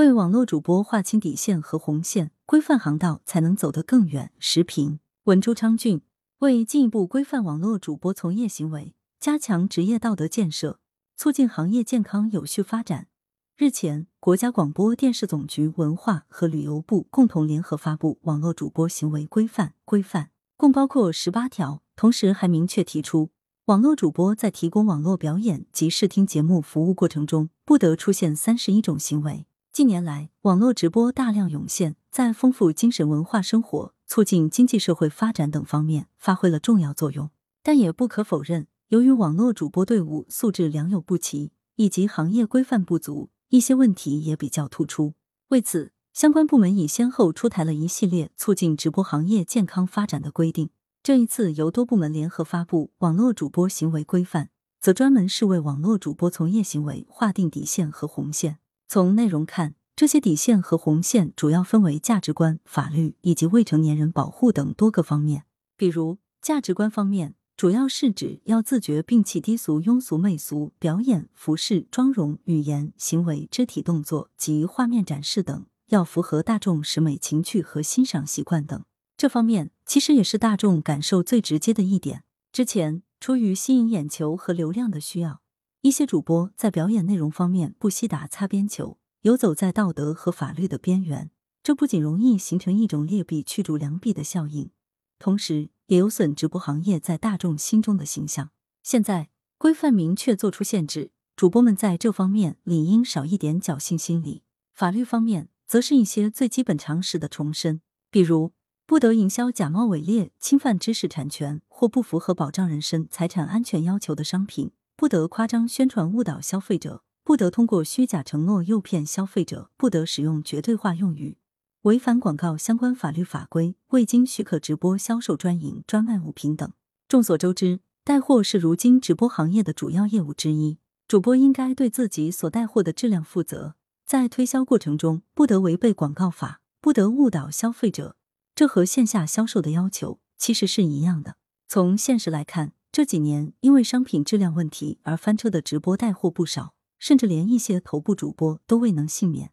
为网络主播划清底线和红线，规范航道，才能走得更远。时评：文朱昌俊。为进一步规范网络主播从业行为，加强职业道德建设，促进行业健康有序发展，日前，国家广播电视总局文化和旅游部共同联合发布《网络主播行为规范》规范，共包括十八条，同时还明确提出，网络主播在提供网络表演及视听节目服务过程中，不得出现三十一种行为。近年来，网络直播大量涌现，在丰富精神文化生活、促进经济社会发展等方面发挥了重要作用。但也不可否认，由于网络主播队伍素质良莠不齐，以及行业规范不足，一些问题也比较突出。为此，相关部门已先后出台了一系列促进直播行业健康发展的规定。这一次由多部门联合发布《网络主播行为规范》，则专门是为网络主播从业行为划定底线和红线。从内容看，这些底线和红线主要分为价值观、法律以及未成年人保护等多个方面。比如，价值观方面，主要是指要自觉摒弃低俗、庸俗、媚俗表演、服饰、妆容、语言、行为、肢体动作及画面展示等，要符合大众审美情趣和欣赏习惯等。这方面其实也是大众感受最直接的一点。之前，出于吸引眼球和流量的需要。一些主播在表演内容方面不惜打擦边球，游走在道德和法律的边缘，这不仅容易形成一种劣币驱逐良币的效应，同时也有损直播行业在大众心中的形象。现在规范明确做出限制，主播们在这方面理应少一点侥幸心理。法律方面，则是一些最基本常识的重申，比如不得营销假冒伪劣、侵犯知识产权或不符合保障人身财产安全要求的商品。不得夸张宣传误导消费者，不得通过虚假承诺诱骗消费者，不得使用绝对化用语，违反广告相关法律法规，未经许可直播销售专营、专卖物品等。众所周知，带货是如今直播行业的主要业务之一，主播应该对自己所带货的质量负责，在推销过程中不得违背广告法，不得误导消费者。这和线下销售的要求其实是一样的。从现实来看。这几年，因为商品质量问题而翻车的直播带货不少，甚至连一些头部主播都未能幸免。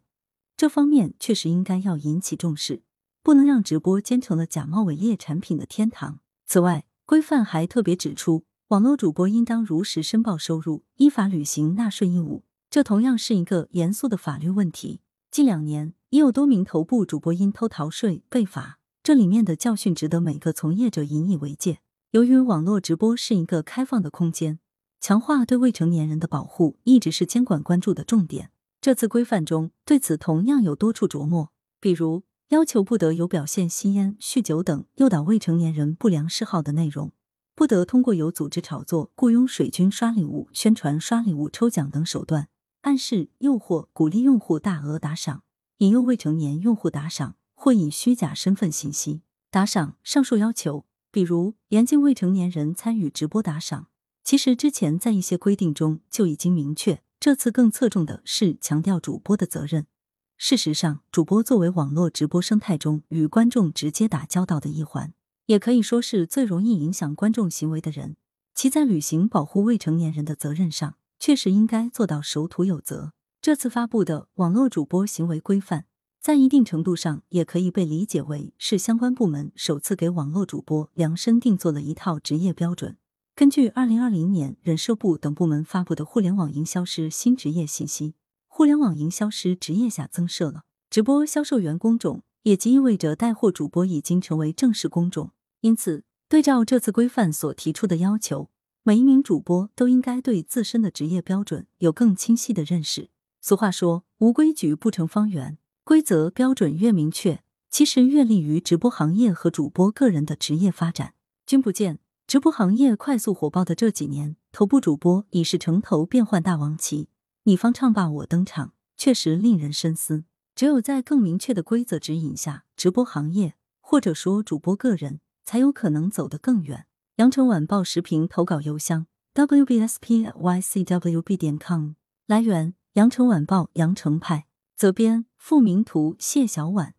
这方面确实应该要引起重视，不能让直播兼成了假冒伪劣产品的天堂。此外，规范还特别指出，网络主播应当如实申报收入，依法履行纳税义务。这同样是一个严肃的法律问题。近两年，已有多名头部主播因偷逃税被罚，这里面的教训值得每个从业者引以为戒。由于网络直播是一个开放的空间，强化对未成年人的保护一直是监管关注的重点。这次规范中对此同样有多处琢磨，比如要求不得有表现吸烟、酗酒等诱导未成年人不良嗜好的内容，不得通过有组织炒作、雇佣水军刷礼物、宣传刷礼物、抽奖等手段，暗示、诱惑、鼓励用户大额打赏，引诱未成年用户打赏，或以虚假身份信息打赏。上述要求。比如严禁未成年人参与直播打赏，其实之前在一些规定中就已经明确，这次更侧重的是强调主播的责任。事实上，主播作为网络直播生态中与观众直接打交道的一环，也可以说是最容易影响观众行为的人，其在履行保护未成年人的责任上，确实应该做到守土有责。这次发布的网络主播行为规范。在一定程度上，也可以被理解为是相关部门首次给网络主播量身定做了一套职业标准。根据二零二零年人社部等部门发布的《互联网营销师新职业信息》，互联网营销师职业下增设了直播销售员工种，也即意味着带货主播已经成为正式工种。因此，对照这次规范所提出的要求，每一名主播都应该对自身的职业标准有更清晰的认识。俗话说：“无规矩不成方圆。”规则标准越明确，其实越利于直播行业和主播个人的职业发展。君不见，直播行业快速火爆的这几年，头部主播已是城头变换大王旗，你方唱罢我登场，确实令人深思。只有在更明确的规则指引下，直播行业或者说主播个人才有可能走得更远。羊城晚报时评投稿邮箱：wbspycwb 点 com。来源：羊城晚报羊城派。责编：付明图，谢小婉。